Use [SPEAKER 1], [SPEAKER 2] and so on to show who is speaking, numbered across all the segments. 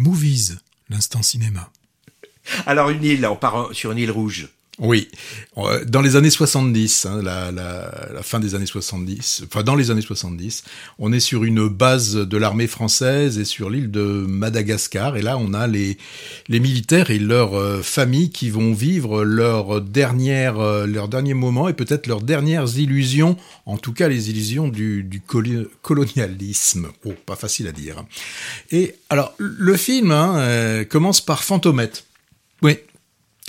[SPEAKER 1] Movies, l'instant cinéma.
[SPEAKER 2] Alors une île, on part sur une île rouge.
[SPEAKER 1] Oui, euh, dans les années 70, hein, la, fin des années 70, enfin dans les années 70, on est sur une base de l'armée française et sur l'île de Madagascar. Et là, on a les, militaires et leurs euh, familles qui vont vivre leur dernière, euh, leur dernier moment et peut-être leurs dernières illusions, en tout cas les illusions du, du colonialisme. Oh, pas facile à dire. Et alors, le film hein, commence par Fantomette. Oui,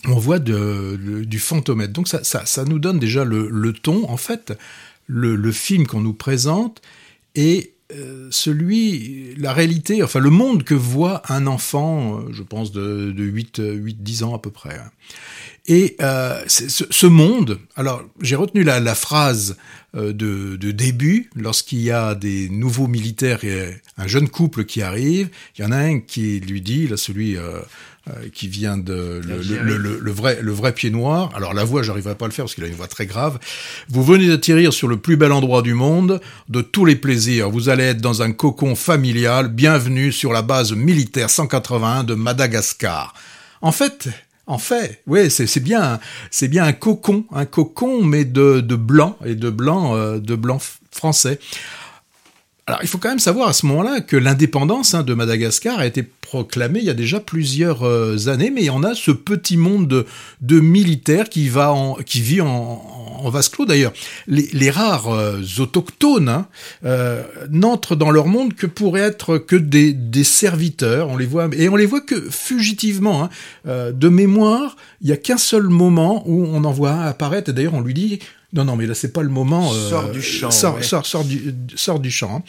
[SPEAKER 1] on voit du fantomètre. Donc ça, ça, nous donne déjà le, ton. En fait, le, film qu'on nous présente est euh, celui, la réalité, enfin le monde que voit un enfant, euh, je pense de, de 8, 8, 10 ans à peu près. Et euh, ce, ce, monde, alors j'ai retenu la, la phrase euh, de, de, début, lorsqu'il y a des nouveaux militaires et un jeune couple qui arrive, il y en a un qui lui dit, là celui euh, euh, qui vient de le, le, le, le, vrai le vrai pied noir. Alors la voix, j'arriverai pas à le faire parce qu'il a une voix très grave. Vous venez d'atterrir sur le plus bel endroit du monde, de tous les plaisirs. Vous allez être dans un cocon familial. Bienvenue sur la base militaire 181 de Madagascar. En fait, en fait, oui, c'est bien, c'est bien un cocon, un cocon, mais de, de blanc et de blanc, euh, de blanc français. Alors, il faut quand même savoir à ce moment-là que l'indépendance hein, de Madagascar a été proclamée il y a déjà plusieurs euh, années, mais il y en a ce petit monde de, militaires qui, va qui vit en, vase clos. D'ailleurs, les, rares euh, autochtones hein, euh, n'entrent dans leur monde que pour être que des, serviteurs. On les voit et on les voit que fugitivement. Hein. De mémoire, il y a qu'un seul moment où on en voit un apparaître. D'ailleurs, on lui dit non, non, mais là, c'est pas le moment.
[SPEAKER 2] Euh, sort du champ.
[SPEAKER 1] Sort,
[SPEAKER 2] ouais.
[SPEAKER 1] sort, sort, du, sort du champ. Hein.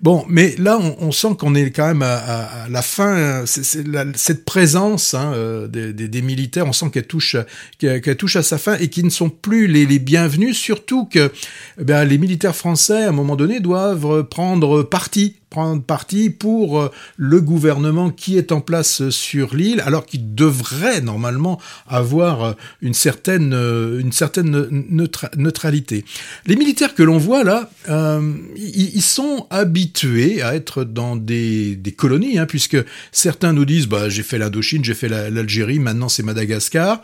[SPEAKER 1] Bon, mais là, on, on sent qu'on est quand même à, à, à la fin. C'est, la, cette présence hein, euh, des, des, des, militaires, on sent qu'elle touche, qu'elle, touche à sa fin et qui ne sont plus les, les bienvenus. Surtout que eh ben, les militaires français, à un moment donné, doivent prendre parti prendre parti pour euh, le gouvernement qui est en place sur l'île, alors qu'il devrait normalement avoir euh, une certaine, une certaine neutra neutralité. Les militaires que l'on voit là, euh, ils, sont habitués à être dans des, des colonies, hein, puisque certains nous disent bah, j'ai fait l'Indochine, j'ai fait l'Algérie, maintenant c'est Madagascar.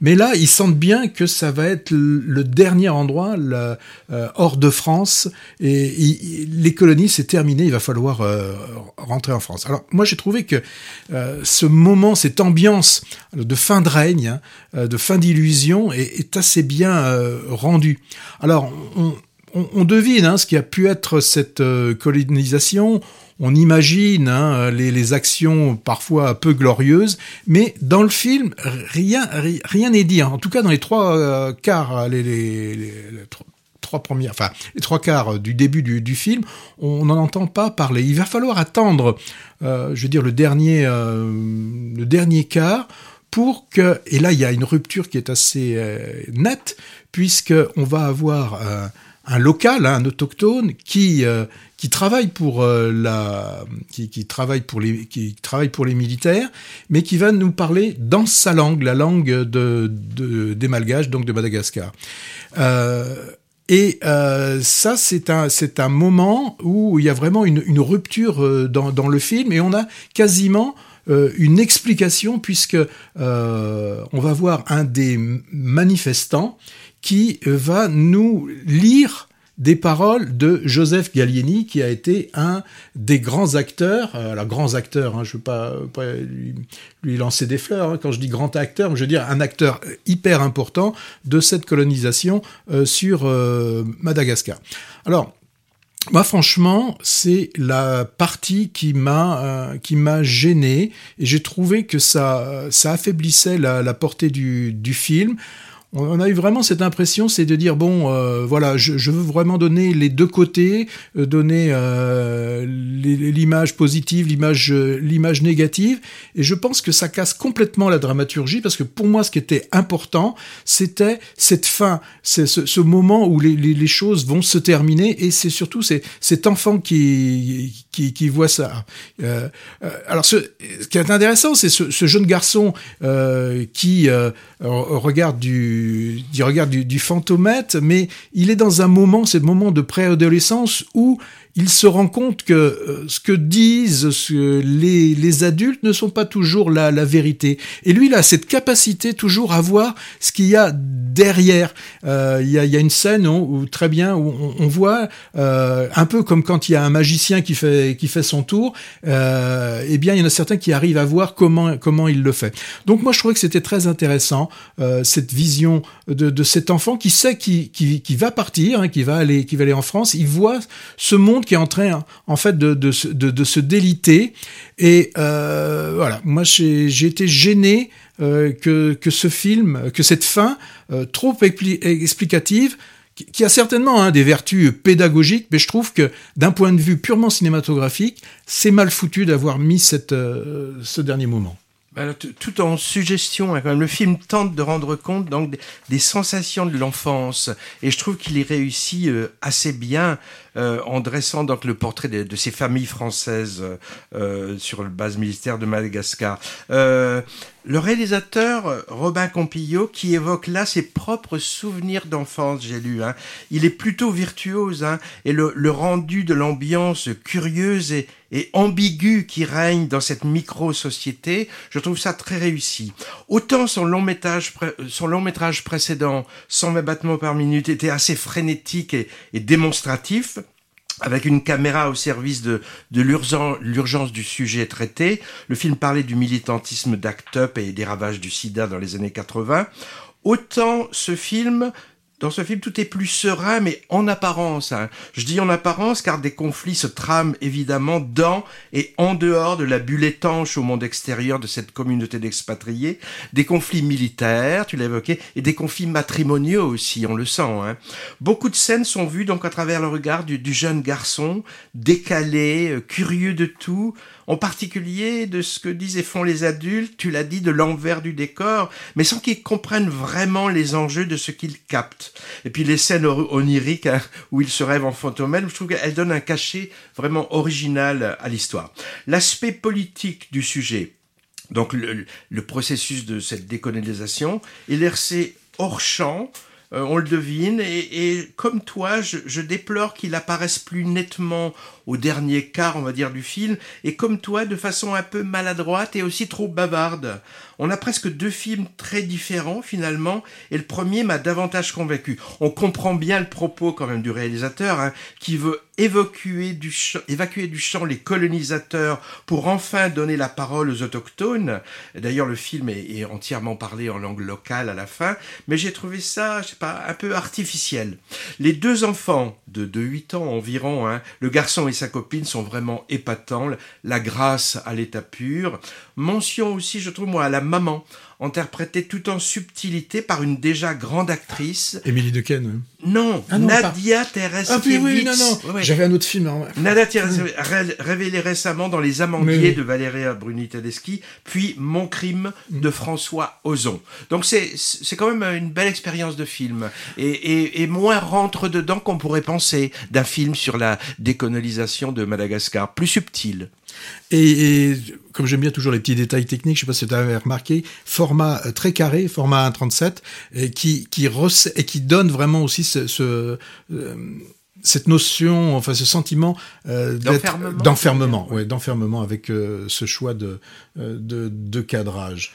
[SPEAKER 1] Mais là, ils sentent bien que ça va être le dernier endroit le, euh, hors de France. Et les colonies, c'est terminé, il va falloir euh, rentrer en France. Alors moi, j'ai trouvé que euh, ce moment, cette ambiance de fin de règne, hein, de fin d'illusion, est, est, assez bien euh, rendue. Alors, on, on, on devine hein, ce qui a pu être cette euh, colonisation on imagine hein, les, actions parfois peu glorieuses, mais dans le film, rien n'est dit. Hein. En tout cas, dans les trois euh, quarts, les, trois quarts du début du, film, on n'en entend pas parler. Il va falloir attendre, euh, je veux dire, le dernier, euh, le dernier quart pour que, et là il y a une rupture qui est assez euh, nette, puisque on va avoir un local, hein, un autochtone, qui euh, qui travaille pour euh, la, qui, qui, travaille pour les, qui les militaires, mais qui va nous parler dans sa langue, la langue de, de des Malgaches, donc de Madagascar. Euh, et ça, c'est un, c'est un moment où il y a vraiment une, rupture dans, le film, et on a quasiment une explication puisque on va voir un des manifestants qui va nous lire des paroles de Joseph Gallieni, qui a été un des grands acteurs, euh, alors grands acteurs, hein, je ne veux pas, lui, lancer des fleurs, hein, quand je dis grand acteur, je veux dire un acteur hyper important de cette colonisation euh, sur euh, Madagascar. Alors, moi, franchement, c'est la partie qui m'a euh, qui m'a gêné et j'ai trouvé que ça ça affaiblissait la, la portée du, du film on a eu vraiment cette impression, c'est de dire bon, euh, voilà, je, je, veux vraiment donner les deux côtés, euh, donner euh, l'image positive, l'image l'image négative, et je pense que ça casse complètement la dramaturgie parce que pour moi, ce qui était important, c'était cette fin, c'est ce, ce, moment où les, les, les, choses vont se terminer, et c'est surtout cet enfant qui, qui, voit ça. Euh, alors, ce, qui est intéressant, c'est ce, jeune garçon qui regarde du du, regard du, du mais il est dans un moment, c'est le moment de préadolescence où il se rend compte que euh, ce que disent les, adultes ne sont pas toujours la, la vérité. Et lui, il a cette capacité toujours à voir ce qu'il y a derrière. Euh, il, y a, une scène où, très bien où on, voit euh, un peu comme quand il y a un magicien qui fait son tour. Eh bien, il y en a certains qui arrivent à voir comment il le fait. Donc moi, je trouvais que c'était très intéressant cette vision de, cet enfant qui sait qui va partir, hein, qui va qui va aller en France. Il voit ce monde qui est en train en fait de de, se déliter. Et euh, voilà, moi j'ai été gêné euh, que, que ce film, que cette fin euh, trop expli- explicative, qui, a certainement hein, des vertus pédagogiques, mais je trouve que d'un point de vue purement cinématographique, c'est mal foutu d'avoir mis cette, ce dernier moment.
[SPEAKER 2] T- tout en suggestion, hein, quand même, le film tente de rendre compte donc des, sensations de l'enfance, et je trouve qu'il y réussit euh, assez bien euh, en dressant donc le portrait de, de ces familles françaises euh, sur la base militaire de Madagascar. Euh, le réalisateur euh, Robin Campillo qui évoque là ses propres souvenirs d'enfance, j'ai lu. Hein. Il est plutôt virtuose hein, et le, rendu de l'ambiance curieuse et, ambiguë qui règne dans cette micro-société, je trouve ça très réussi. Autant son long métrage, pré- son long métrage précédent, 120 battements par minute, était assez frénétique et démonstratif, avec une caméra au service de, de l'urgen- l'urgence du sujet traité. Le film parlait du militantisme d'Act Up et des ravages du sida dans les années 80. Autant ce film, dans ce film, tout est plus serein, mais en apparence. hein. Je dis en apparence car des conflits se trament évidemment dans et en dehors de la bulle étanche au monde extérieur de cette communauté d'expatriés. Des conflits militaires, tu l'as évoqué, et des conflits matrimoniaux aussi, on le sent. Hein. Beaucoup de scènes sont vues donc à travers le regard du, jeune garçon, décalé, euh, curieux de tout, en particulier de ce que disent et font les adultes, tu l'as dit, de l'envers du décor, mais sans qu'ils comprennent vraiment les enjeux de ce qu'ils captent. Et puis les scènes oniriques hein, où ils se rêvent en fantôme, je trouve qu'elles donnent un cachet vraiment original à l'histoire. L'aspect politique du sujet, donc le, le processus de cette décolonisation, est laissé hors champ, euh, on le devine, et, et comme toi, je, je déplore qu'il apparaisse plus nettement au dernier quart, on va dire, du film, et comme toi, de façon un peu maladroite et aussi trop bavarde. On a presque deux films très différents finalement, et le premier m'a davantage convaincu. On comprend bien le propos quand même du réalisateur, hein, qui veut évacuer du, champ, évacuer du champ les colonisateurs pour enfin donner la parole aux autochtones. D'ailleurs, le film est, entièrement parlé en langue locale à la fin, mais j'ai trouvé ça, je sais pas, un peu artificiel. Les deux enfants de, de 8 ans environ, hein, le garçon et sa copine sont vraiment épatants, la grâce à l'état pur. Mention aussi, je trouve, moi, à la maman, interprétée tout en subtilité par une déjà grande actrice.
[SPEAKER 1] Émilie Dequesne.
[SPEAKER 2] Non,
[SPEAKER 1] Ah non,
[SPEAKER 2] Nadia Teresiewicz.
[SPEAKER 1] Ah puis oui, non, non. J'avais un autre film. hein.
[SPEAKER 2] Nadia Teresiewicz, ré- révélée récemment dans Les Amandiers
[SPEAKER 1] oui.
[SPEAKER 2] de Valéria Bruni Tedeschi, puis Mon crime de François Ozon. Donc c'est c'est quand même une belle expérience de film et, et, et moins rentre dedans qu'on pourrait penser d'un film sur la décolonisation de Madagascar, plus subtil.
[SPEAKER 1] Et, et comme j'aime bien toujours les petits détails techniques, je sais pas si tu avais remarqué, format euh, très carré, format 1.37, et qui qui rece- et qui donne vraiment aussi ce, ce, euh, cette notion, enfin ce sentiment euh,
[SPEAKER 2] D'enfermement.
[SPEAKER 1] d'enfermement, ouais, d'enfermement avec euh, ce choix de, de de cadrage.